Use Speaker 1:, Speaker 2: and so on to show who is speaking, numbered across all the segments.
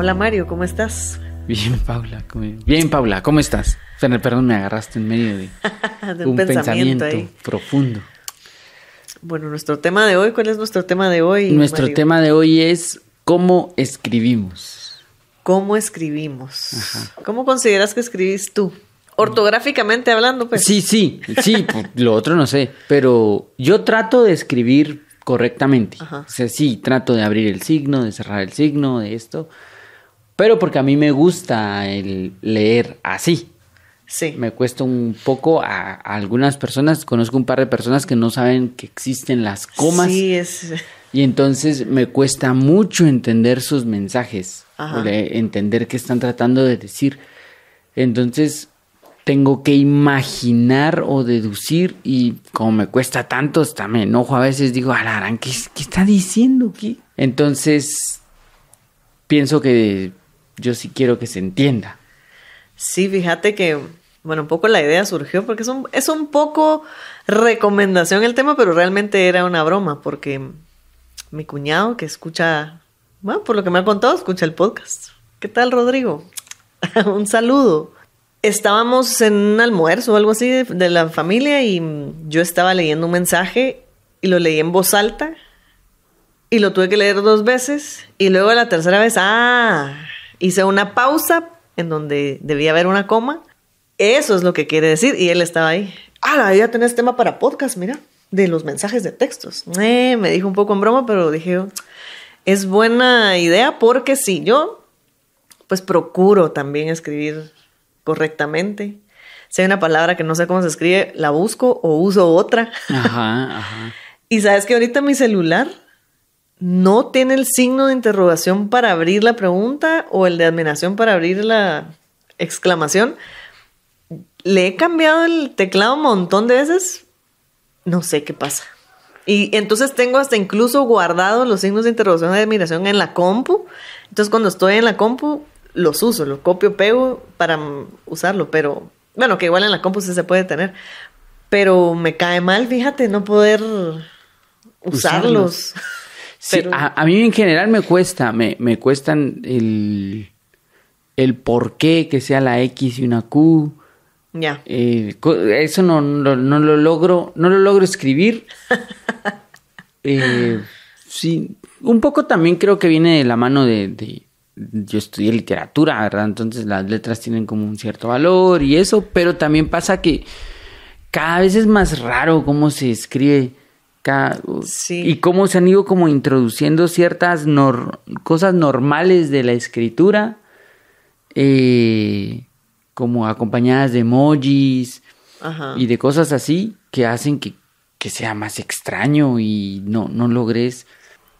Speaker 1: Hola Mario, ¿cómo estás?
Speaker 2: Bien, Paula. ¿cómo- Bien, Paula, ¿cómo estás? Perdón, me agarraste en medio de,
Speaker 1: De
Speaker 2: un pensamiento, profundo.
Speaker 1: Bueno, nuestro tema de hoy, ¿cuál es nuestro tema de hoy?
Speaker 2: Nuestro
Speaker 1: Mario?
Speaker 2: tema de hoy es cómo escribimos.
Speaker 1: ¿Cómo escribimos? ¿Cómo consideras que escribís tú? Ortográficamente hablando, pues.
Speaker 2: Sí, sí, sí, lo otro no sé, pero yo trato de escribir correctamente.
Speaker 1: Ajá.
Speaker 2: O sea, sí, trato de abrir el signo, de cerrar el signo, de esto, pero porque a mí me gusta el leer así.
Speaker 1: Sí.
Speaker 2: Me cuesta un poco a, a algunas personas, conozco un par de personas que no saben que existen las comas
Speaker 1: Sí, es.
Speaker 2: y entonces me cuesta mucho entender sus mensajes,
Speaker 1: Ajá.
Speaker 2: entender qué están tratando de decir. Entonces tengo que imaginar o deducir y como me cuesta tanto, hasta me enojo a veces, digo, alarán, ¿qué, qué está diciendo? ¿Qué? Entonces pienso que yo sí quiero que se entienda.
Speaker 1: Sí, fíjate que, bueno, un poco la idea surgió porque es un, es un poco recomendación el tema, pero realmente era una broma porque mi cuñado que escucha, bueno, por lo que me ha contado, escucha el podcast. ¿Qué tal, Rodrigo? un saludo. Estábamos en un almuerzo o algo así de, de la familia y yo estaba leyendo un mensaje y lo leí en voz alta y lo tuve que leer dos veces y luego la tercera vez, ah, hice una pausa en donde debía haber una coma. Eso es lo que quiere decir y él estaba ahí. Ah, ya tenés tema para podcast, mira, de los mensajes de textos. Eh, me dijo un poco en broma, pero dije, es buena idea porque si yo, pues procuro también escribir correctamente. Si hay una palabra que no sé cómo se escribe, la busco o uso otra.
Speaker 2: Ajá, ajá.
Speaker 1: Y sabes que ahorita mi celular no tiene el signo de interrogación para abrir la pregunta o el de admiración para abrir la exclamación. Le he cambiado el teclado un montón de veces. No sé qué pasa. Y entonces tengo hasta incluso guardado los signos de interrogación y de admiración en la compu. Entonces cuando estoy en la compu los uso, los copio, pego para usarlo. Pero bueno, que igual en la compu sí se puede tener. Pero me cae mal, fíjate, no poder usarlos.
Speaker 2: Sí,
Speaker 1: Pero-
Speaker 2: a, a mí en general me cuesta, me, me cuestan el, el por qué que sea la X y una Q.
Speaker 1: Ya.
Speaker 2: eh, eso no, no, no lo logro, no lo logro escribir. Eh, sí, un poco también creo que viene de la mano de, de- yo estudié literatura, ¿verdad? Entonces las letras tienen como un cierto valor y eso, pero también pasa que cada vez es más raro cómo se escribe
Speaker 1: Sí.
Speaker 2: y cómo se han ido como introduciendo ciertas nor- cosas normales de la escritura, eh, como acompañadas de emojis
Speaker 1: Ajá.
Speaker 2: y de cosas así que hacen que, que sea más extraño y no, no logres,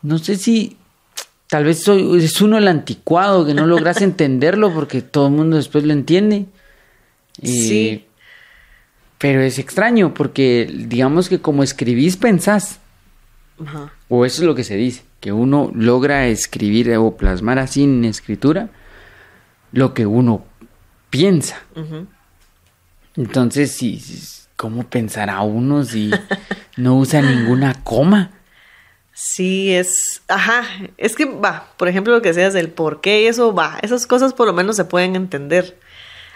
Speaker 2: no sé si tal vez soy, es uno el anticuado que no logras entenderlo porque todo el mundo después lo entiende. Eh,
Speaker 1: Sí.
Speaker 2: Pero es extraño porque digamos que como escribís pensás,
Speaker 1: Ajá.
Speaker 2: o eso es lo que se dice, que uno logra escribir o plasmar así en escritura lo que uno piensa. Entonces, sí, ¿cómo pensará uno si no usa ninguna coma?
Speaker 1: Sí, es. Ajá. Es que va, por ejemplo, lo que decías del por qué y eso va. Esas cosas por lo menos se pueden entender.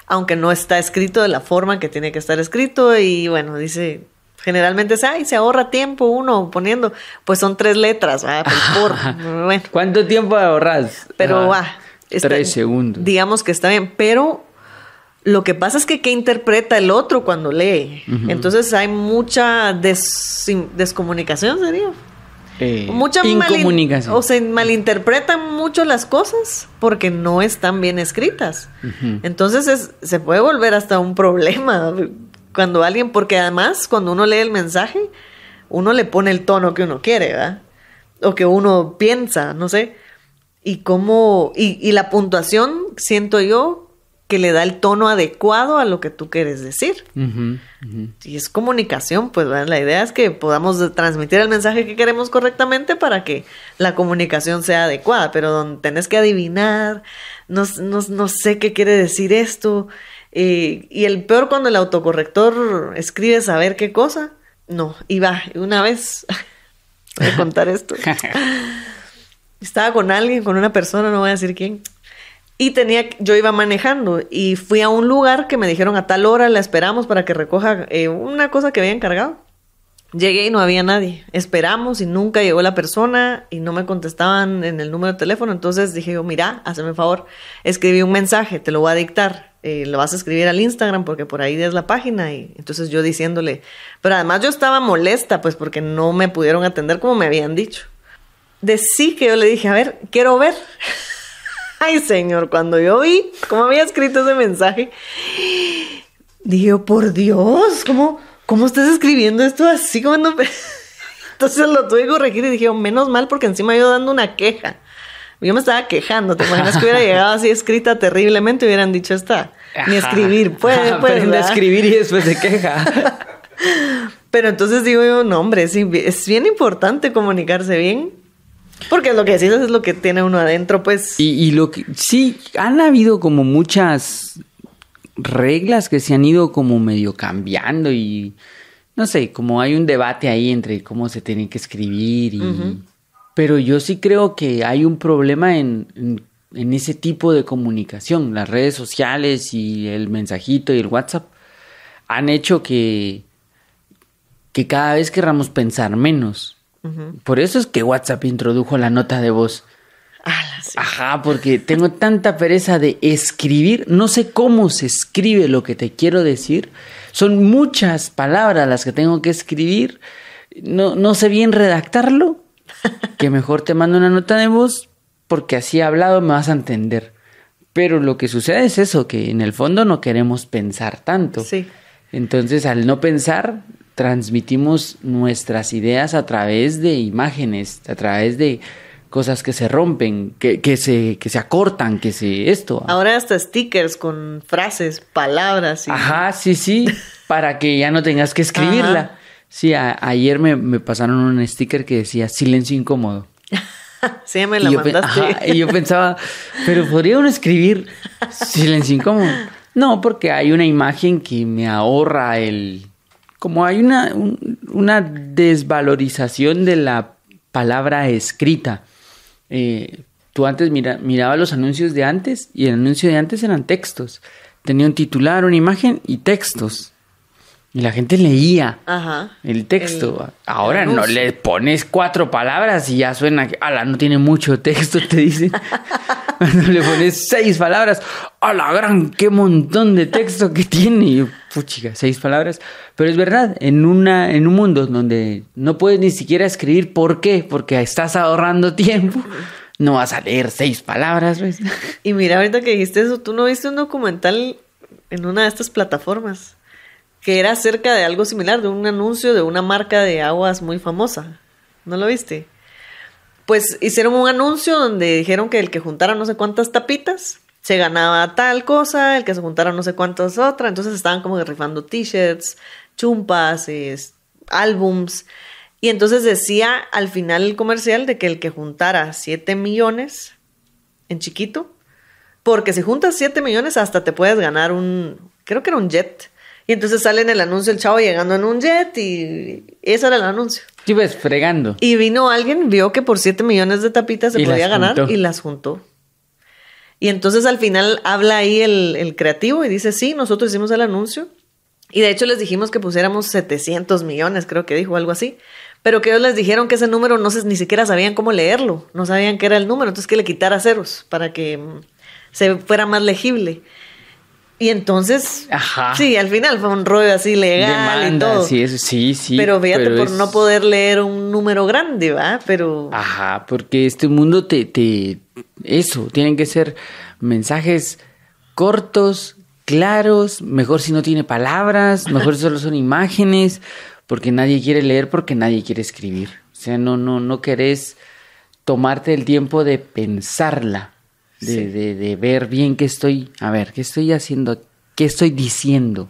Speaker 1: Aunque no está escrito de la forma que tiene que estar escrito. Y bueno, dice. Generalmente es, ay, se ahorra tiempo uno poniendo. Pues son tres letras. El por. Bueno.
Speaker 2: ¿Cuánto tiempo ahorras?
Speaker 1: Pero va.
Speaker 2: Tres segundos.
Speaker 1: Digamos que está bien, pero lo que pasa es que qué interpreta el otro cuando lee. Entonces hay mucha des- descomunicación, sería.
Speaker 2: Eh,
Speaker 1: Mucha
Speaker 2: incomunicación.
Speaker 1: O se malinterpretan mucho las cosas porque no están bien escritas. Entonces es- se puede volver hasta un problema cuando alguien, porque además cuando uno lee el mensaje, uno le pone el tono que uno quiere, ¿verdad? O que uno piensa, no sé. Y cómo, y, y la puntuación, siento yo, que le da el tono adecuado a lo que tú quieres decir. Y es comunicación, pues ¿verdad? la idea es que podamos transmitir el mensaje que queremos correctamente para que la comunicación sea adecuada, pero donde tenés que adivinar, no, no, no sé qué quiere decir esto, eh, y el peor cuando el autocorrector escribe saber qué cosa, no, y va, una vez, voy a contar esto, estaba con alguien, con una persona, no voy a decir quién, Y tenía, yo iba manejando y fui a un lugar que me dijeron a tal hora la esperamos para que recoja eh, una cosa que había encargado. Llegué y no había nadie. Esperamos y nunca llegó la persona y no me contestaban en el número de teléfono. Entonces dije yo, mira, hazme favor, escribí un mensaje, te lo voy a dictar. Eh, lo vas a escribir al Instagram porque por ahí es la página. Y entonces yo diciéndole, pero además yo estaba molesta pues porque no me pudieron atender como me habían dicho. De sí que yo le dije, a ver, quiero ver. Ay, señor, cuando yo vi cómo había escrito ese mensaje, dije, oh, por Dios, ¿cómo? ¿cómo estás escribiendo esto así? como no... Entonces lo tuve que corregir y dije, oh, menos mal porque encima yo dando una queja. Yo me estaba quejando, ¿te imaginas que hubiera llegado así escrita terriblemente? Hubieran dicho esta, ni escribir, puede, puede.
Speaker 2: Aprende a escribir y después se queja.
Speaker 1: Pero entonces digo yo, no, hombre, sí, es bien importante comunicarse bien. Porque lo que decís es lo que tiene uno adentro, pues.
Speaker 2: Y, y lo que sí, han habido como muchas reglas que se han ido como medio cambiando y no sé, como hay un debate ahí entre cómo se tiene que escribir y... Pero yo sí creo que hay un problema en, en, ese tipo de comunicación. Las redes sociales y el mensajito y el WhatsApp han hecho que, que cada vez querramos pensar menos. Por eso es que WhatsApp introdujo la nota de voz. Ajá, porque tengo tanta pereza de escribir, no sé cómo se escribe lo que te quiero decir. Son muchas palabras las que tengo que escribir. No, no sé bien redactarlo. Que mejor te mando una nota de voz porque así hablado me vas a entender. Pero lo que sucede es eso, que en el fondo no queremos pensar tanto.
Speaker 1: Sí.
Speaker 2: Entonces, al no pensar, transmitimos nuestras ideas a través de imágenes, a través de cosas que se rompen, que, que, se, que se acortan, que se esto.
Speaker 1: Ahora hasta stickers con frases, palabras.
Speaker 2: Ajá, sí, sí, para que ya no tengas que escribirla. Sí, ayer me, me, pasaron un sticker que decía silencio incómodo.
Speaker 1: sí, me la
Speaker 2: y
Speaker 1: mandaste.
Speaker 2: y yo pensaba, pero ¿podría uno escribir silencio incómodo? No, porque hay una imagen que me ahorra el... Como hay una, una desvalorización de la palabra escrita. Eh, tú antes mira, mirabas los anuncios de antes y el anuncio de antes eran textos. Tenía un titular, una imagen y textos. Y la gente leía el texto. Ahora no le pones cuatro palabras y ya suena que, ala, no tiene mucho texto, te dicen. Cuando le pones seis palabras, a la gran, qué montón de texto que tiene. Y puchica, seis palabras. Pero es verdad, en, una, en un mundo donde no puedes ni siquiera escribir por qué, porque estás ahorrando tiempo, no vas a leer seis palabras. ¿ves?
Speaker 1: Y mira, ahorita que dijiste eso, ¿tú no viste un documental en una de estas plataformas? que era acerca de algo similar, de un anuncio de una marca de aguas muy famosa. ¿No lo viste? Pues hicieron un anuncio donde dijeron que el que juntara no sé cuántas tapitas se ganaba tal cosa, el que se juntara no sé cuántas otra, entonces estaban como rifando t-shirts, chumpas, álbums. Y entonces decía al final el comercial de que el que juntara 7 millones en chiquito, porque si juntas 7 millones hasta te puedes ganar un, creo que era un jet y entonces sale en el anuncio el chavo llegando en un jet y eso era el anuncio.
Speaker 2: Sí, ves, fregando.
Speaker 1: Y vino alguien, vio que por 7 millones de tapitas se podía ganar y las juntó. Y entonces al final habla ahí el, creativo y dice, sí, nosotros hicimos el anuncio. Y de hecho les dijimos que pusiéramos 700 millones, creo que dijo algo así. Pero que ellos les dijeron que ese número no se, ni siquiera sabían cómo leerlo, no sabían qué era el número, entonces que le quitara ceros para que mm, se fuera más legible. Y entonces, sí, al final fue un rollo así legal y todo.
Speaker 2: Sí, eso, sí, sí.
Speaker 1: Pero fíjate por no poder leer un número grande, ¿va? Pero...
Speaker 2: Ajá, porque este mundo te, te... Eso, tienen que ser mensajes cortos, claros, mejor si no tiene palabras, mejor solo son imágenes, porque nadie quiere leer, porque nadie quiere escribir. O sea, no, no, no querés tomarte el tiempo de pensarla de, de, ver bien qué estoy, a ver, qué estoy haciendo, qué estoy diciendo.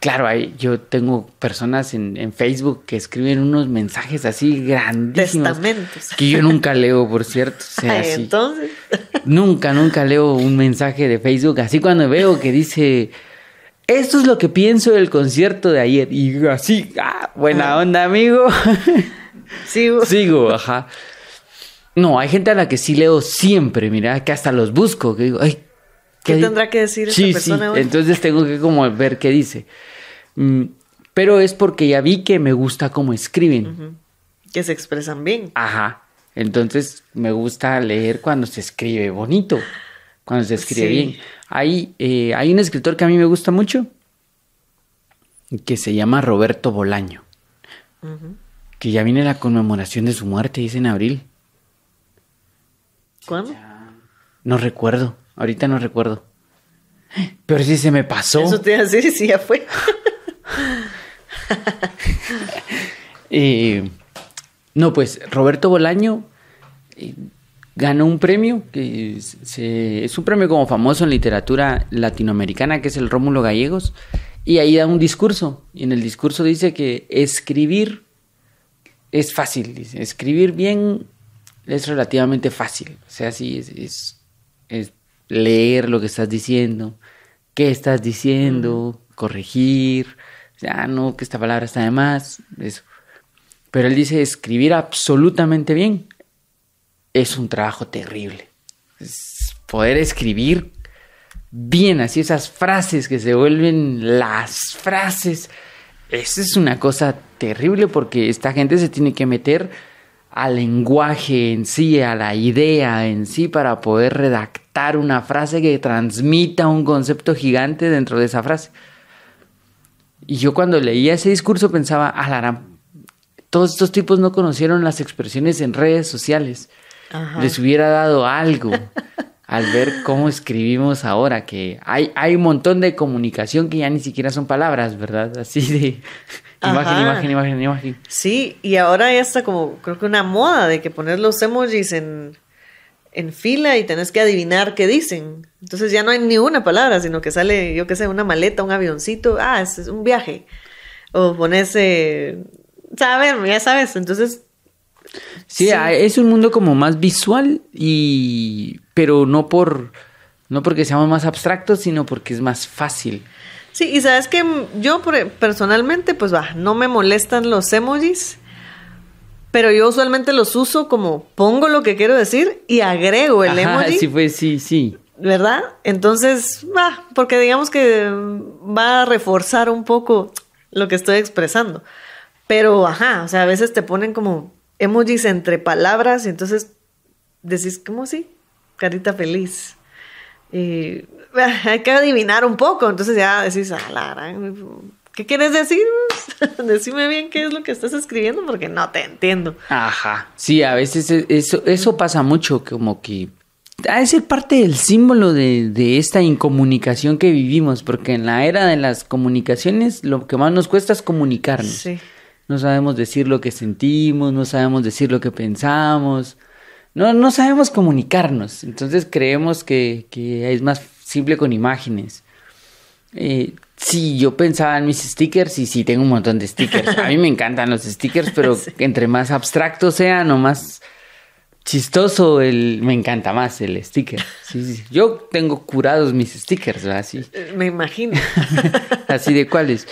Speaker 2: Claro, hay, yo tengo personas en, en, Facebook que escriben unos mensajes así grandísimos.
Speaker 1: Testamentos.
Speaker 2: Que yo nunca leo, por cierto.
Speaker 1: Entonces.
Speaker 2: Nunca, nunca leo un mensaje de Facebook. Así cuando veo que dice, esto es lo que pienso del concierto de ayer. Y así, ah, buena onda, amigo.
Speaker 1: Sigo.
Speaker 2: Sigo, ajá. No, hay gente a la que sí leo siempre, mira, que hasta los busco, que digo, ay,
Speaker 1: ¿Qué, tendrá que decir esta
Speaker 2: sí,
Speaker 1: persona
Speaker 2: sí.
Speaker 1: hoy?
Speaker 2: Entonces tengo que como ver qué dice. Mm, pero es porque ya vi que me gusta cómo escriben.
Speaker 1: Que se expresan bien.
Speaker 2: Ajá. Entonces me gusta leer cuando se escribe bonito, cuando se escribe
Speaker 1: Sí.
Speaker 2: bien. Hay, eh, hay un escritor que a mí me gusta mucho, que se llama Roberto Bolaño, que ya viene la conmemoración de su muerte, dice en abril.
Speaker 1: ¿Cuándo?
Speaker 2: No recuerdo, ahorita no recuerdo. Pero sí se me pasó.
Speaker 1: Eso te decir si ya fue.
Speaker 2: Eh, no, pues Roberto Bolaño eh, ganó un premio que es, se- es un premio como famoso en literatura latinoamericana, que es el Rómulo Gallegos, y ahí da un discurso. Y en el discurso dice que escribir es fácil, dice, escribir bien es relativamente fácil. O sea, sí, es, es- es leer lo que estás diciendo, qué estás diciendo, corregir, o sea, no, que esta palabra está de más, eso. Pero él dice, escribir absolutamente bien es un trabajo terrible. Es poder escribir bien, así esas frases que se vuelven las frases. Eso es una cosa terrible porque esta gente se tiene que meter al lenguaje en sí, a la idea en sí, para poder redactar una frase que transmita un concepto gigante dentro de esa frase. Y yo cuando leía ese discurso pensaba, la gran- todos estos tipos no conocieron las expresiones en redes sociales.
Speaker 1: Ajá.
Speaker 2: Les hubiera dado algo al ver cómo escribimos ahora, que hay, hay un montón de comunicación que ya ni siquiera son palabras, ¿verdad? Así de imagen,
Speaker 1: Ajá.
Speaker 2: imagen, imagen, imagen.
Speaker 1: Sí, y ahora ya está como, creo que una moda de que poner los emojis en, en fila y tenés que adivinar qué dicen. Entonces ya no hay ni una palabra, sino que sale, yo qué sé, una maleta, un avioncito, ah, es, es un viaje. O pones, eh, saber, ya sabes, entonces,
Speaker 2: Sí,
Speaker 1: Sí.
Speaker 2: ah, es un mundo como más visual y pero no por no porque seamos más abstractos, sino porque es más fácil.
Speaker 1: Sí, y sabes que yo por- personalmente, pues va, no me molestan los emojis. Pero yo usualmente los uso como pongo lo que quiero decir y agrego el
Speaker 2: Ajá,
Speaker 1: emoji.
Speaker 2: sí fue, sí, sí.
Speaker 1: ¿verdad? Entonces, va, porque digamos que va a reforzar un poco lo que estoy expresando. Pero, ajá, o sea, a veces te ponen como emojis entre palabras y entonces decís, ¿cómo así? Carita feliz. Y ah, hay que adivinar un poco, entonces ya decís, ah, ¿qué quieres decir? Decime bien qué es lo que estás escribiendo porque no te entiendo.
Speaker 2: Ajá. Sí, a veces e- eso, eso pasa mucho, como que ha de ser parte del símbolo de, de esta incomunicación que vivimos, porque en la era de las comunicaciones lo que más nos cuesta es comunicarnos.
Speaker 1: Sí.
Speaker 2: No sabemos decir lo que sentimos, no sabemos decir lo que pensamos, no, no sabemos comunicarnos. Entonces creemos que, que es más simple con imágenes. Eh, sí, yo pensaba en mis stickers y sí, tengo un montón de stickers. A mí me encantan los stickers, pero
Speaker 1: Sí.
Speaker 2: entre más abstractos sean o más chistoso, el, me encanta más el sticker. Sí, sí. Yo tengo curados mis stickers. Así.
Speaker 1: Eh, Me imagino.
Speaker 2: Así de cuáles.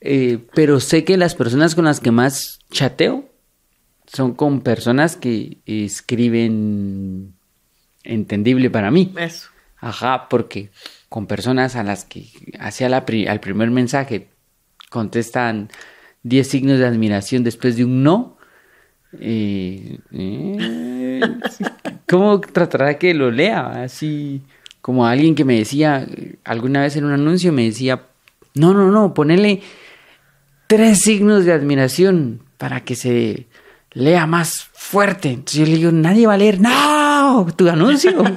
Speaker 2: Eh, pero sé que las personas con las que más chateo son con personas que escriben entendible para mí.
Speaker 1: Eso.
Speaker 2: Ajá, porque con personas a las que hacia la pri- al primer mensaje contestan 10 signos de admiración después de un no. eh, eh, ¿Cómo tratará que lo lea? Así como alguien que me decía alguna vez en un anuncio, me decía, no, no, no, ponele tres signos de admiración para que se lea más fuerte. Entonces yo le digo, nadie va a leer, no, tu anuncio.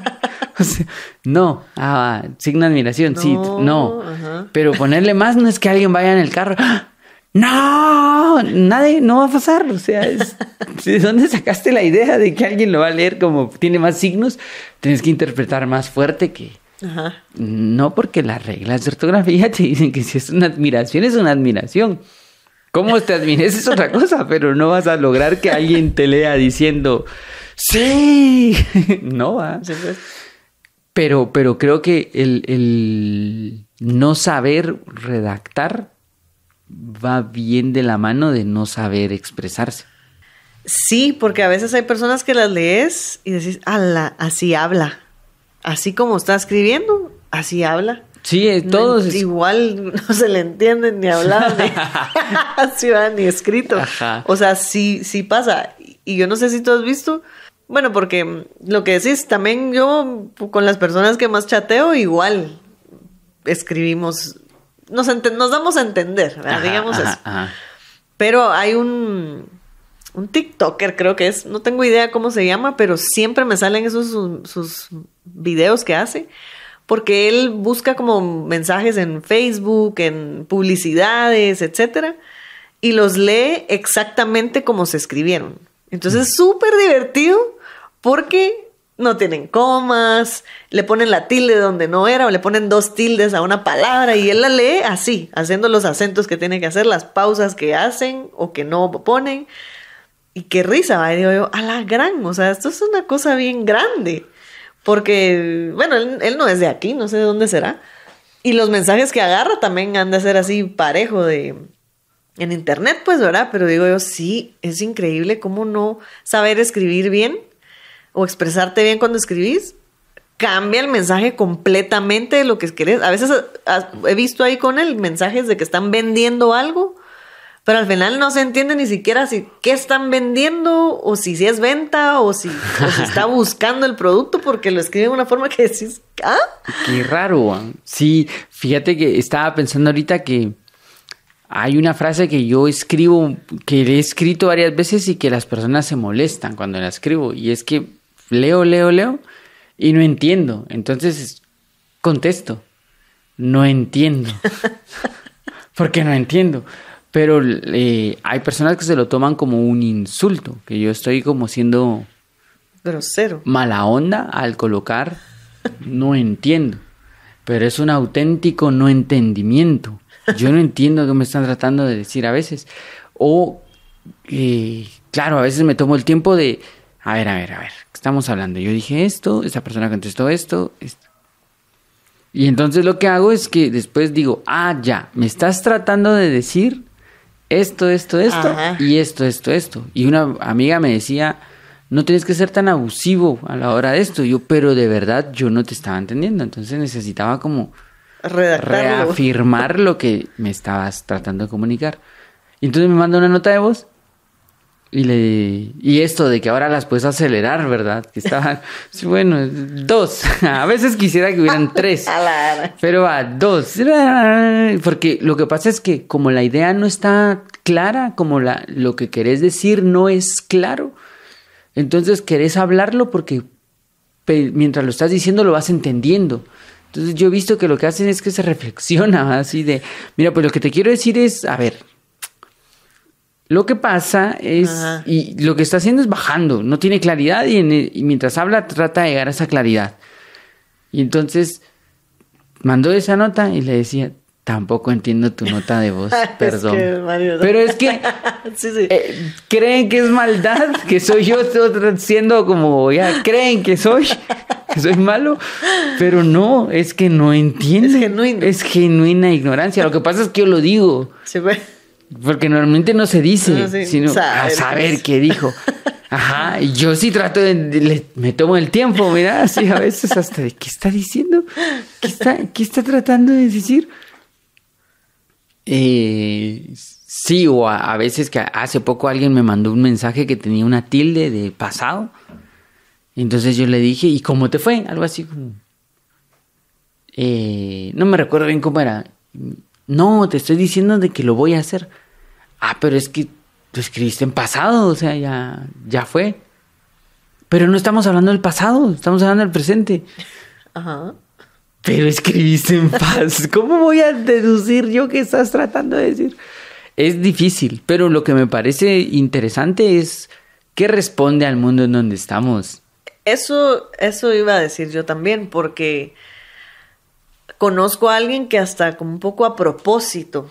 Speaker 2: O sea, no, ah, signo de admiración, sí,
Speaker 1: No, ajá.
Speaker 2: Pero ponerle más no es que alguien vaya en el carro, ¡ah! no, nadie, no va a pasar. O sea, es- ¿de dónde sacaste la idea de que alguien lo va a leer como tiene más signos? Tienes que interpretar más fuerte que,
Speaker 1: Ajá.
Speaker 2: no, porque las reglas de ortografía te dicen que si es una admiración, es una admiración. Cómo te admires es otra cosa, pero no vas a lograr que alguien te lea diciendo, sí, no va. Pero, pero creo que el, el no saber redactar va bien de la mano de no saber expresarse.
Speaker 1: Sí, porque a veces hay personas que las lees y decís, ala, así habla. Así como está escribiendo, así habla.
Speaker 2: Sí, eh, todos.
Speaker 1: Igual no se le entienden ni hablar, ni, ni escrito. O sea, sí, sí pasa. Y yo no sé si tú has visto, bueno, porque lo que decís, también yo con las personas que más chateo, igual escribimos, nos, nos damos a entender, digamos eso. Pero hay un, un TikToker, creo que es, no tengo idea cómo se llama, pero siempre me salen esos sus videos que hace porque él busca como mensajes en Facebook, en publicidades, etcétera, y los lee exactamente como se escribieron. Entonces es súper divertido porque no tienen comas, le ponen la tilde donde no era, o le ponen dos tildes a una palabra y él la lee así, haciendo los acentos que tiene que hacer, las pausas que hacen o que no ponen. Y qué risa, ¿va? y digo yo, a la gran, o sea, esto es una cosa bien grande. Porque, bueno, él, no es de aquí, no sé de dónde será. Y los mensajes que agarra también han de ser así parejo de... En internet, pues, ¿verdad? Pero digo yo, sí, es increíble cómo no saber escribir bien o expresarte bien cuando escribís cambia el mensaje completamente de lo que querés. A veces he visto ahí con él mensajes de que están vendiendo algo pero al final no se entiende ni siquiera si qué están vendiendo o si, si es venta o si, está buscando el producto porque lo escribe de una forma que decís, ¿ah?
Speaker 2: Qué raro. Sí, fíjate que estaba pensando ahorita que hay una frase que yo escribo, que he escrito varias veces y que las personas se molestan cuando la escribo y es que leo, leo, leo y no entiendo. Entonces contesto, no entiendo. porque no entiendo. Pero eh, hay personas que se lo toman como un insulto, que yo estoy como siendo
Speaker 1: grosero.
Speaker 2: Mala onda al colocar, no entiendo. Pero es un auténtico no entendimiento. Yo no entiendo qué me están tratando de decir a veces. O, eh, claro, a veces me tomo el tiempo de, a ver, a ver, a ver, estamos hablando? Yo dije esto, esa persona contestó esto, esto. Y entonces lo que hago es que después digo, ah, ya, me estás tratando de decir esto, esto, esto y esto, esto, esto. Y una amiga me decía, no tienes que ser tan abusivo a la hora de esto. Yo, pero de verdad yo no te estaba entendiendo. Entonces necesitaba como reafirmar lo que me estabas tratando de comunicar. Y entonces me manda una nota de voz y, le, y esto de que ahora las puedes acelerar, ¿verdad? Que estaban, bueno, dos. A veces quisiera que hubieran tres. pero a dos. Porque lo que pasa es que como la idea no está clara, como la, lo que querés decir no es claro, entonces querés hablarlo porque mientras lo estás diciendo lo vas entendiendo. Entonces yo he visto que lo que hacen es que se reflexiona así de, mira, pues lo que te quiero decir es, a ver, lo que pasa es, y lo que está haciendo es bajando, no tiene claridad y, mientras habla trata de llegar a esa claridad. Y entonces mandó esa nota y le decía, tampoco entiendo tu nota de voz, perdón. Pero es que eh, creen que es maldad, que soy yo siendo como, ya, creen que soy, que soy malo, pero no, es que no entienden. Es Es genuina ignorancia. Lo que pasa es que yo lo digo. Sí, porque normalmente no se dice, sino a saber qué dijo. Ajá, y yo sí trato de, me tomo el tiempo, mira, así a veces hasta de qué está diciendo, qué está, qué está tratando de decir. Eh, sí, o a, veces que hace poco alguien me mandó un mensaje que tenía una tilde de pasado. Entonces yo le dije, ¿y cómo te fue? Algo así como... Eh, no me recuerdo bien cómo era. No, te estoy diciendo de que lo voy a hacer. Ah, pero es que tú escribiste en pasado, o sea, ya, ya fue. Pero no estamos hablando del pasado, estamos hablando del presente. Ajá. Pero escribiste en paz. ¿Cómo voy a deducir yo qué estás tratando de decir? Es difícil, pero lo que me parece interesante es qué responde al mundo en donde estamos.
Speaker 1: Eso, eso iba a decir yo también, porque Conozco a alguien que hasta como un poco a propósito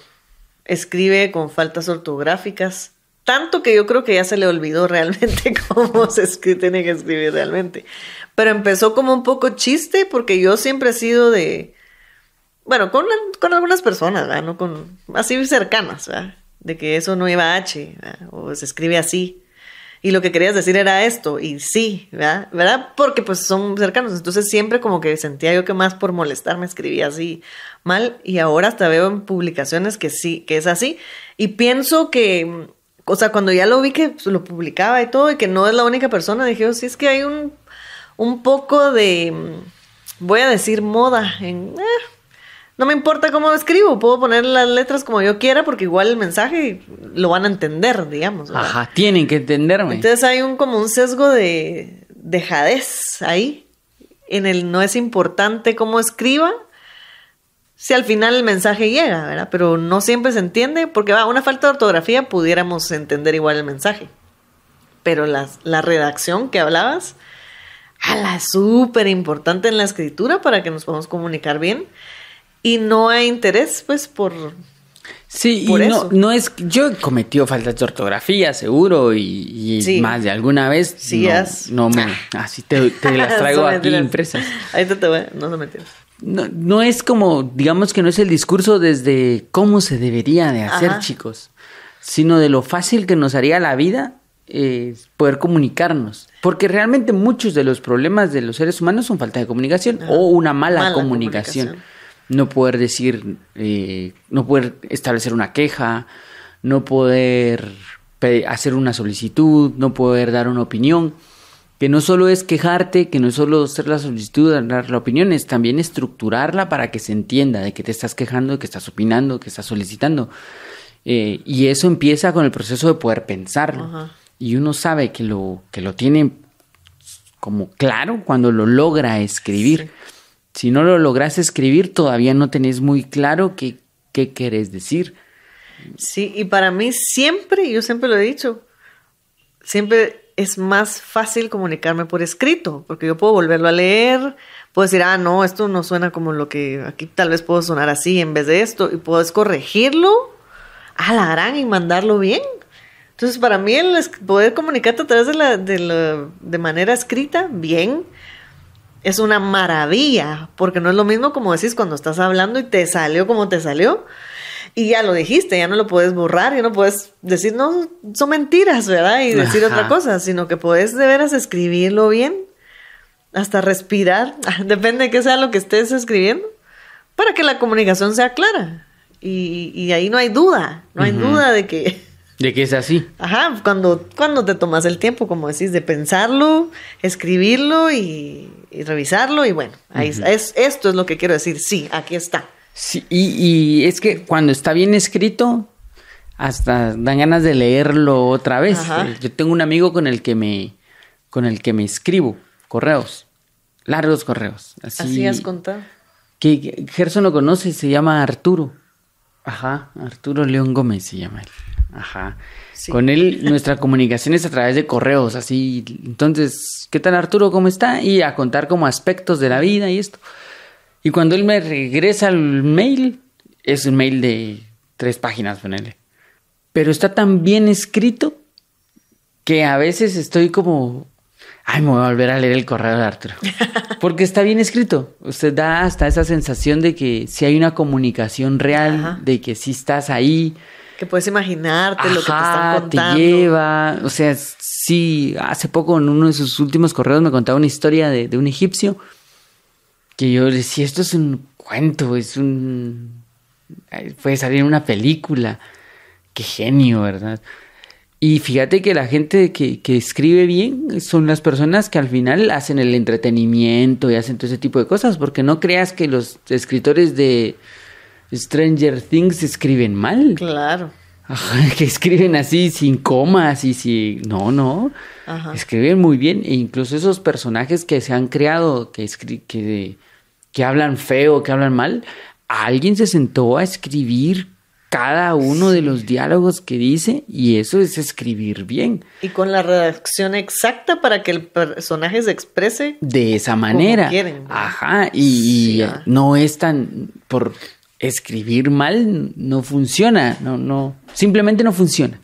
Speaker 1: escribe con faltas ortográficas, tanto que yo creo que ya se le olvidó realmente cómo se tiene que escribir realmente. Pero empezó como un poco chiste porque yo siempre he sido de, bueno, con, con algunas personas, ¿verdad? No con, así cercanas, ¿verdad? de que eso no iba a H o se escribe así. Y lo que querías decir era esto, y sí, ¿verdad? ¿verdad? Porque pues son cercanos, entonces siempre como que sentía yo que más por molestarme escribía así mal, y ahora hasta veo en publicaciones que sí, que es así, y pienso que, o sea, cuando ya lo vi que lo publicaba y todo, y que no es la única persona, dije, oh, sí, es que hay un, un poco de, voy a decir moda en... Eh, no me importa cómo escribo, puedo poner las letras como yo quiera porque igual el mensaje lo van a entender, digamos.
Speaker 2: Ajá, tienen que entenderme.
Speaker 1: Entonces hay un como un sesgo de dejadez ahí. En el no es importante cómo escriba, si al final el mensaje llega, ¿verdad? Pero no siempre se entiende porque va, una falta de ortografía pudiéramos entender igual el mensaje. Pero la, la redacción que hablabas, a la súper importante en la escritura para que nos podamos comunicar bien y no hay interés, pues, por...
Speaker 2: Sí, y no, no es... Yo he cometido faltas de ortografía, seguro, y, más de alguna vez.
Speaker 1: Sí,
Speaker 2: no, no me... Así te, las traigo aquí impresas.
Speaker 1: Ahí te, te voy, no lo mentiras.
Speaker 2: No, no es como, digamos que no es el discurso desde cómo se debería de hacer, chicos, sino de lo fácil que nos haría la vida eh, poder comunicarnos. Porque realmente muchos de los problemas de los seres humanos son falta de comunicación o una mala, comunicación no poder decir, eh, no poder establecer una queja, no poder hacer una solicitud, no poder dar una opinión, que no solo es quejarte, que no es solo hacer la solicitud, dar la opinión, es también estructurarla para que se entienda de que te estás quejando, de que estás opinando, que estás solicitando. Eh, y eso empieza con el proceso de poder pensarlo. Y uno sabe que lo, que lo tiene como claro cuando lo logra escribir si no lo logras escribir, todavía no tenés muy claro qué, qué querés decir.
Speaker 1: Sí, y para mí siempre, yo siempre lo he dicho, siempre es más fácil comunicarme por escrito, porque yo puedo volverlo a leer, puedo decir, ah, no, esto no suena como lo que aquí tal vez puedo sonar así en vez de esto, y puedes corregirlo a la gran y mandarlo bien. Entonces, para mí, el poder comunicarte a través de la, de manera escrita, bien, es una maravilla, porque no es lo mismo como decís cuando estás hablando y te salió como te salió. Y ya lo dijiste, ya no lo puedes borrar, ya no puedes decir, no, son mentiras, ¿verdad? Y decir otra cosa, sino que puedes de veras escribirlo bien, hasta respirar, depende de qué sea lo que estés escribiendo, para que la comunicación sea clara. Y, ahí no hay duda, no hay duda de que
Speaker 2: de que es así.
Speaker 1: Ajá, cuando, cuando te tomas el tiempo, como decís, de pensarlo, escribirlo y, revisarlo y bueno, ahí es, esto es lo que quiero decir, sí, aquí está.
Speaker 2: Sí, y, es que cuando está bien escrito, hasta dan ganas de leerlo otra vez. Eh, yo tengo un amigo con el que me, con el que me escribo correos, largos correos. Así,
Speaker 1: así has contado.
Speaker 2: Que Gerson lo conoce, se llama Arturo. Ajá, Arturo León Gómez se llama él. Ajá. Con él nuestra comunicación es a través de correos, así. Entonces, ¿qué tal Arturo? ¿Cómo está? Y a contar como aspectos de la vida y esto. Y cuando él me regresa el mail, es un mail de tres páginas, ponele. Pero está tan bien escrito que a veces estoy como, ay, me voy a volver a leer el correo de Arturo. Porque está bien escrito. Usted da hasta esa sensación de que si hay una comunicación real, de que si estás ahí,
Speaker 1: que puedes imaginarte lo que te están contando.
Speaker 2: te lleva. O sea, sí, hace poco en uno de sus últimos correos me contaba una historia de, un egipcio que yo decía, esto es un cuento, es un... puede salir en una película. Qué genio, ¿verdad? Y fíjate que la gente que, que, escribe bien son las personas que al final hacen el entretenimiento y hacen todo ese tipo de cosas, porque no creas que los escritores de Stranger Things escriben mal.
Speaker 1: Claro.
Speaker 2: que escriben así sin comas y si no, no. Escriben muy bien e incluso esos personajes que se han creado que que que hablan feo, que hablan mal, alguien se sentó a escribir cada uno de los diálogos que dice y eso es escribir bien.
Speaker 1: Y con la redacción exacta para que el personaje se exprese
Speaker 2: de esa manera. Ajá, y, no es tan por escribir mal no funciona, no, no, simplemente no funciona.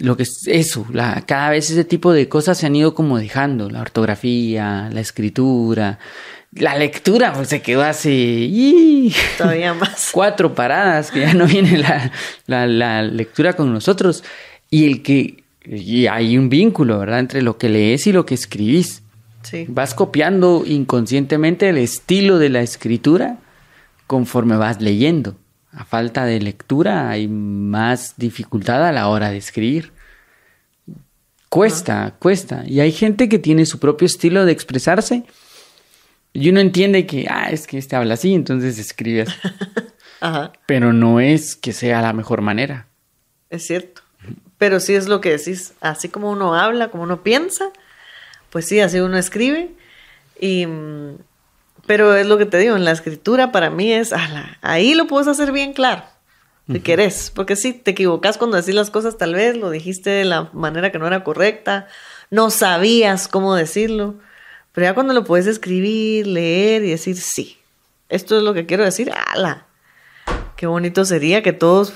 Speaker 2: Lo que es eso, la, cada vez ese tipo de cosas se han ido como dejando, la ortografía, la escritura, la lectura, pues se quedó así.
Speaker 1: Todavía más.
Speaker 2: Cuatro paradas, que ya no viene la, la, lectura con nosotros. Y el que Y hay un vínculo, ¿verdad? Entre lo que lees y lo que escribís.
Speaker 1: Sí.
Speaker 2: Vas copiando inconscientemente el estilo de la escritura conforme vas leyendo. A falta de lectura hay más dificultad a la hora de escribir. Cuesta, cuesta. Y hay gente que tiene su propio estilo de expresarse y uno entiende que, ah, es que este habla así, entonces escribe así.
Speaker 1: Ajá,
Speaker 2: Pero no es que sea la mejor manera.
Speaker 1: es cierto. Pero sí es lo que decís, así como uno habla, como uno piensa, pues sí, así uno escribe. Y, mm, pero es lo que te digo, en la escritura para mí es, ala, ahí lo puedes hacer bien claro, si querés. Porque sí, te equivocas cuando decís las cosas, tal vez lo dijiste de la manera que no era correcta, no sabías cómo decirlo. Pero ya cuando lo puedes escribir, leer y decir, sí, esto es lo que quiero decir, ala, qué bonito sería que todos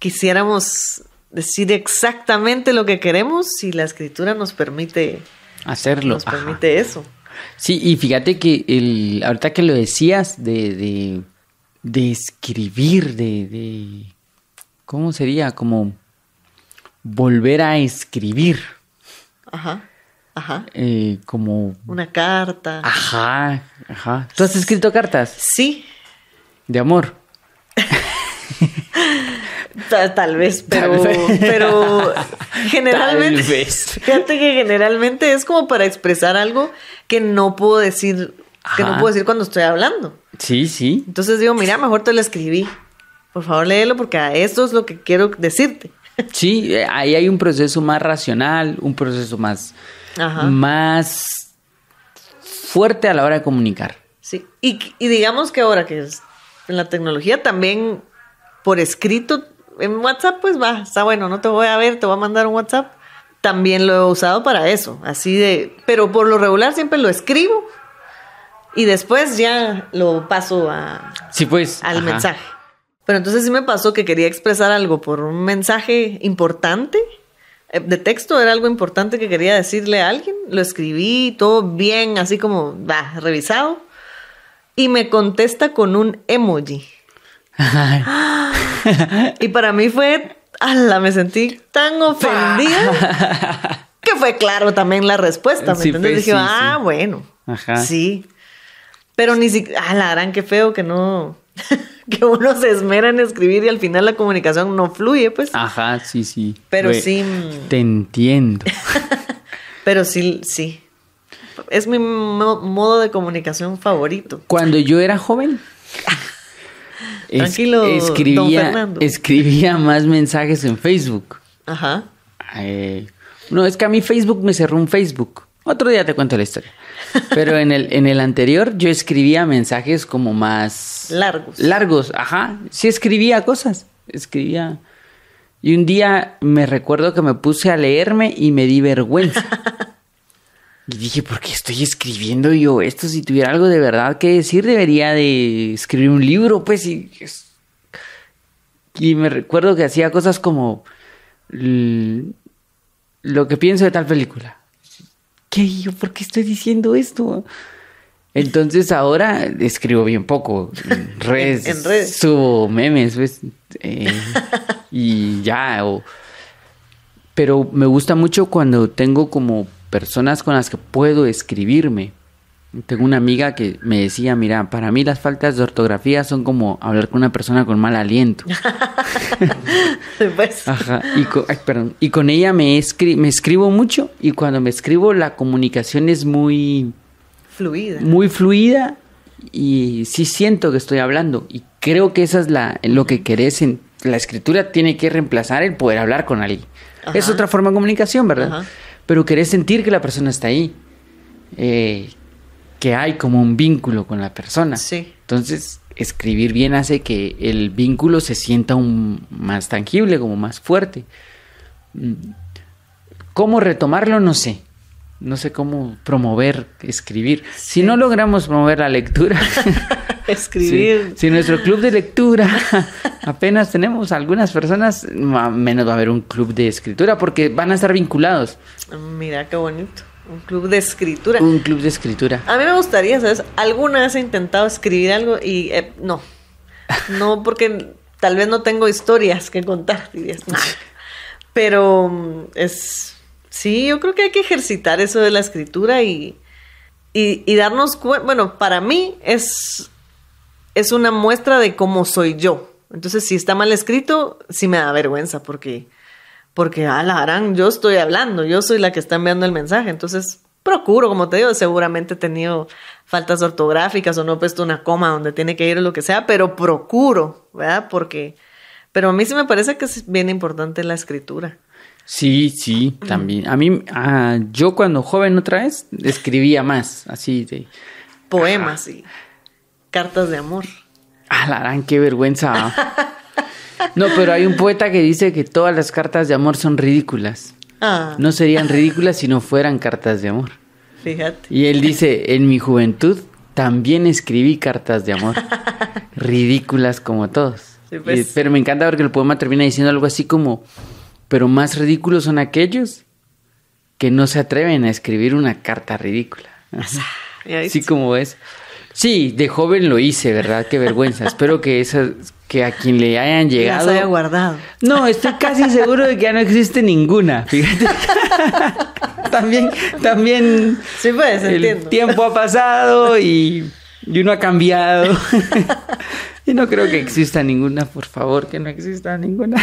Speaker 1: quisiéramos decir exactamente lo que queremos si la escritura nos permite,
Speaker 2: Hacerlo.
Speaker 1: nos
Speaker 2: ajá.
Speaker 1: permite eso.
Speaker 2: Sí, y fíjate que el, ahorita que lo decías de, de, de escribir, de, de, ¿cómo sería? Como volver a escribir,
Speaker 1: Ajá, ajá.
Speaker 2: eh, como,
Speaker 1: Una carta.
Speaker 2: ajá, ajá. ¿Tú has escrito cartas
Speaker 1: Sí,
Speaker 2: de amor?
Speaker 1: ta- tal vez,
Speaker 2: Tal
Speaker 1: pero,
Speaker 2: vez.
Speaker 1: pero generalmente,
Speaker 2: Tal vez.
Speaker 1: fíjate que generalmente es como para expresar algo que no puedo decir, que no puedo decir cuando estoy hablando.
Speaker 2: Sí, sí.
Speaker 1: Entonces digo, mira, mejor te lo escribí. Por favor, léelo porque a esto es lo que quiero decirte.
Speaker 2: Sí, eh, ahí hay un proceso más racional, un proceso más,
Speaker 1: Ajá.
Speaker 2: más fuerte a la hora de comunicar.
Speaker 1: Sí, y, y digamos que ahora que es en la tecnología también por escrito, en WhatsApp pues va, está bueno, no te voy a ver, te voy a mandar un WhatsApp. También lo he usado para eso, así de, pero por lo regular siempre lo escribo y después ya lo paso a,
Speaker 2: Sí, pues.
Speaker 1: al
Speaker 2: ajá.
Speaker 1: mensaje. Pero entonces sí me pasó que quería expresar algo por un mensaje importante eh, de texto, era algo importante que quería decirle a alguien, lo escribí todo bien, así como, va, revisado, y me contesta con un emoji. Y para mí fue, ala, me sentí tan ofendida que fue claro también la respuesta, ¿me
Speaker 2: Sí,
Speaker 1: entiendes?
Speaker 2: pues,
Speaker 1: Dije,
Speaker 2: sí,
Speaker 1: ah,
Speaker 2: sí.
Speaker 1: bueno,
Speaker 2: Ajá.
Speaker 1: sí. Pero ni siquiera, ah, la gran, qué feo que no, que uno se esmera en escribir y al final la comunicación no fluye, pues.
Speaker 2: Ajá, sí, sí.
Speaker 1: Pero sí.
Speaker 2: Te entiendo.
Speaker 1: Pero sí, sí. Es mi mo- modo de comunicación favorito.
Speaker 2: Cuando yo era joven. Es-
Speaker 1: Tranquilo, don
Speaker 2: escribía,
Speaker 1: Fernando.
Speaker 2: escribía más mensajes en Facebook.
Speaker 1: Ajá.
Speaker 2: Eh, no, es que a mí Facebook me cerró un Facebook. Otro día te cuento la historia. Pero en el, en el anterior yo escribía mensajes como más...
Speaker 1: Largos.
Speaker 2: Largos, ajá. Sí escribía cosas. Escribía... Y un día me recuerdo que me puse a leerme y me di vergüenza. Y dije, ¿por qué estoy escribiendo yo esto? Si tuviera algo de verdad que decir, debería de escribir un libro, pues. Y, y me recuerdo que hacía cosas como lo que pienso de tal película. ¿Qué? ¿Yo por qué estoy diciendo esto? Entonces ahora escribo bien poco. En redes.
Speaker 1: En- en redes.
Speaker 2: Subo memes, pues. eh, y ya. o- pero me gusta mucho cuando tengo como personas con las que puedo escribirme. Tengo una amiga que me decía, mira, para mí las faltas de ortografía son como hablar con una persona con mal aliento.
Speaker 1: Pues,
Speaker 2: Ajá. Y con, ay, perdón. Y con ella me, escri- me escribo mucho y cuando me escribo la comunicación es muy,
Speaker 1: fluida.
Speaker 2: muy fluida y sí siento que estoy hablando. Y creo que esa es la, lo que querés. En, la escritura tiene que reemplazar el poder hablar con alguien.
Speaker 1: Ajá.
Speaker 2: Es otra forma de comunicación, ¿verdad?
Speaker 1: Ajá.
Speaker 2: Pero querés sentir que la persona está ahí. Eh, que hay como un vínculo con la persona.
Speaker 1: Sí.
Speaker 2: Entonces, escribir bien hace que el vínculo se sienta un, más tangible, como más fuerte. Mm. ¿Cómo retomarlo? No sé. No sé cómo promover escribir. Si no logramos promover la lectura,
Speaker 1: Escribir.
Speaker 2: si, si nuestro club de lectura apenas tenemos algunas personas, menos va a haber un club de escritura porque van a estar vinculados.
Speaker 1: Mira qué bonito. Un club de escritura.
Speaker 2: Un club de escritura.
Speaker 1: A mí me gustaría, ¿sabes? Alguna vez he intentado escribir algo y eh, no. No, porque tal vez no tengo historias que contar. dirías, "Nah". Pero mm, es, sí, yo creo que hay que ejercitar eso de la escritura y, y, y darnos cuenta, bueno, para mí es, es una muestra de cómo soy yo. Entonces, si está mal escrito, sí me da vergüenza porque, porque, ah, la harán, yo estoy hablando, yo soy la que está enviando el mensaje. Entonces, procuro, como te digo, seguramente he tenido faltas ortográficas o no he puesto una coma donde tiene que ir o lo que sea, pero procuro, ¿verdad? Porque, pero a mí sí me parece que es bien importante la escritura.
Speaker 2: Sí, sí, también. A mí, ah, yo cuando joven otra vez escribía más, así de...
Speaker 1: Poemas y cartas de amor.
Speaker 2: Ah, la gran, qué vergüenza. No, pero hay un poeta que dice que todas las cartas de amor son ridículas.
Speaker 1: Ah,
Speaker 2: No serían ridículas si no fueran cartas de amor.
Speaker 1: fíjate.
Speaker 2: Y él dice, en mi juventud también escribí cartas de amor, ridículas como todos.
Speaker 1: Sí, pues.
Speaker 2: Y- pero me encanta porque el poema termina diciendo algo así como, pero más ridículos son aquellos que no se atreven a escribir una carta ridícula. Así
Speaker 1: sí.
Speaker 2: como es. Sí, de joven lo hice, ¿verdad? Qué vergüenza. Espero que esa, que a quien le hayan
Speaker 1: Las
Speaker 2: llegado.
Speaker 1: haya guardado.
Speaker 2: No, estoy casi seguro de que ya no existe ninguna. Fíjate. también, también
Speaker 1: Sí, pues,
Speaker 2: el
Speaker 1: entiendo.
Speaker 2: tiempo ha pasado y, y uno ha cambiado. y no creo que exista ninguna, por favor, que no exista ninguna.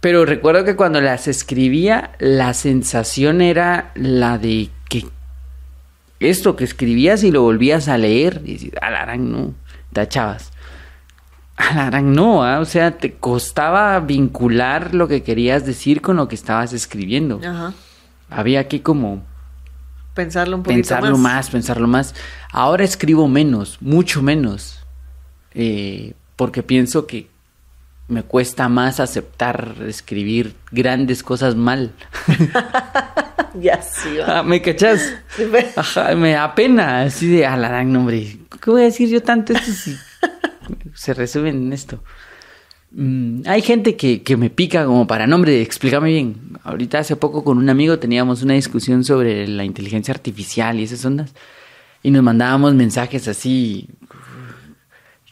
Speaker 2: Pero recuerdo que cuando las escribía, la sensación era la de que esto que escribías y lo volvías a leer, y dices, alarán, no, tachabas. Alarán, no, ¿ah? o sea, te costaba vincular lo que querías decir con lo que estabas escribiendo.
Speaker 1: Ajá.
Speaker 2: Había que como
Speaker 1: Pensarlo un poquito
Speaker 2: pensarlo más. pensarlo más. Ahora escribo menos, mucho menos, eh, porque pienso que me cuesta más aceptar escribir grandes cosas mal.
Speaker 1: Ya sí, va.
Speaker 2: Ah, ¿Me cachas?
Speaker 1: Sí.
Speaker 2: Ajá, me da pena, así de, a la gran nombre, ¿qué voy a decir yo tanto esto si se resume en esto? Mm, hay gente que, que me pica como para nombre, explícame bien. Ahorita hace poco con un amigo teníamos una discusión sobre la inteligencia artificial y esas ondas, y nos mandábamos mensajes así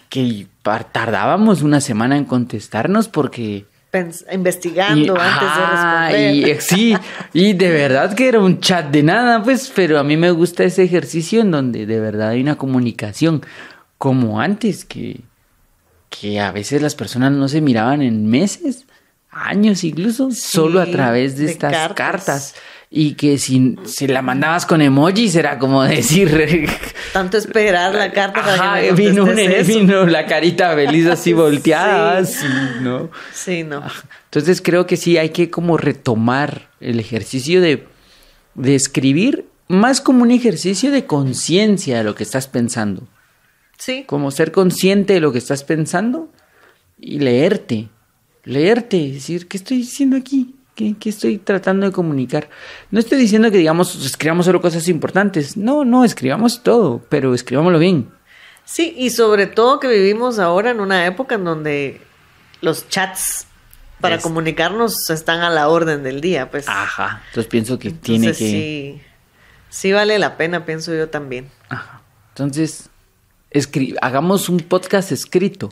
Speaker 2: que tardábamos una semana en contestarnos porque...
Speaker 1: Investigando
Speaker 2: Y-
Speaker 1: antes de responder.
Speaker 2: y, sí, y de verdad que era un chat de nada, pues, pero a mí me gusta ese ejercicio en donde de verdad hay una comunicación, como antes, que, que a veces las personas no se miraban en meses, años incluso, solo a través de,
Speaker 1: de
Speaker 2: estas
Speaker 1: cartas.
Speaker 2: cartas. Y que si, si la mandabas con emojis era como decir...
Speaker 1: Tanto esperar la carta para
Speaker 2: Ajá,
Speaker 1: que me
Speaker 2: vino, un- vino la carita feliz así volteada,
Speaker 1: Sí.
Speaker 2: así, ¿no?
Speaker 1: Sí, no.
Speaker 2: Entonces creo que sí hay que como retomar el ejercicio de, de escribir más como un ejercicio de conciencia de lo que estás pensando.
Speaker 1: Sí.
Speaker 2: Como ser consciente de lo que estás pensando y leerte. Leerte, decir, ¿qué estoy diciendo aquí? ¿Qué, qué estoy tratando de comunicar? No estoy diciendo que, digamos, escribamos solo cosas importantes. No, no, escribamos todo, pero escribámoslo bien.
Speaker 1: Sí, y sobre todo que vivimos ahora en una época en donde los chats para
Speaker 2: Es-
Speaker 1: comunicarnos están a la orden del día, pues.
Speaker 2: Ajá. Entonces pienso que tiene que...
Speaker 1: sí, sí vale la pena, pienso yo también.
Speaker 2: Ajá. Entonces, escri- hagamos un podcast escrito.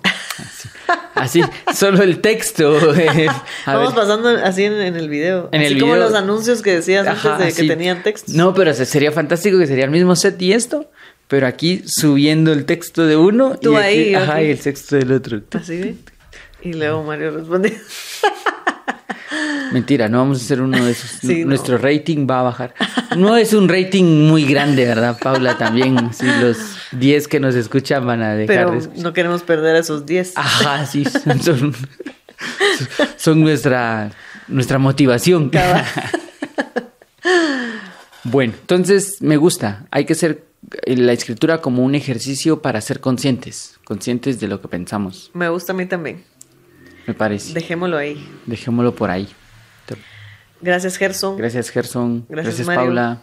Speaker 2: Así, así, solo el texto. eh,
Speaker 1: Vamos
Speaker 2: ver.
Speaker 1: pasando así en, en el video.
Speaker 2: En
Speaker 1: así
Speaker 2: el
Speaker 1: como
Speaker 2: video.
Speaker 1: los anuncios que decías
Speaker 2: Ajá,
Speaker 1: antes de que tenían textos.
Speaker 2: No, pero se- sería fantástico que sería el mismo set y esto, pero aquí subiendo el texto de uno
Speaker 1: Tú
Speaker 2: y, aquí-
Speaker 1: ahí,
Speaker 2: ajá, y el texto del otro.
Speaker 1: Así. Y luego Mario respondió.
Speaker 2: Mentira, no vamos a hacer uno de esos.
Speaker 1: Sí, no.
Speaker 2: Nuestro rating va a bajar. No es un rating muy grande, ¿verdad, Paula? También, sí, los 10 que nos escuchan van a dejar
Speaker 1: Pero
Speaker 2: de escuchar.
Speaker 1: no queremos perder a esos 10.
Speaker 2: Ajá, sí, son, son, son nuestra, nuestra motivación.
Speaker 1: Cabal.
Speaker 2: Bueno, entonces me gusta. Hay que ser eh, la escritura como un ejercicio para ser conscientes, conscientes de lo que pensamos,
Speaker 1: Me gusta a mí también.
Speaker 2: Me parece.
Speaker 1: Dejémoslo ahí.
Speaker 2: Dejémoslo por ahí.
Speaker 1: Gracias, Gerson.
Speaker 2: Gracias, Gerson.
Speaker 1: Gracias,
Speaker 2: Gracias. Paula.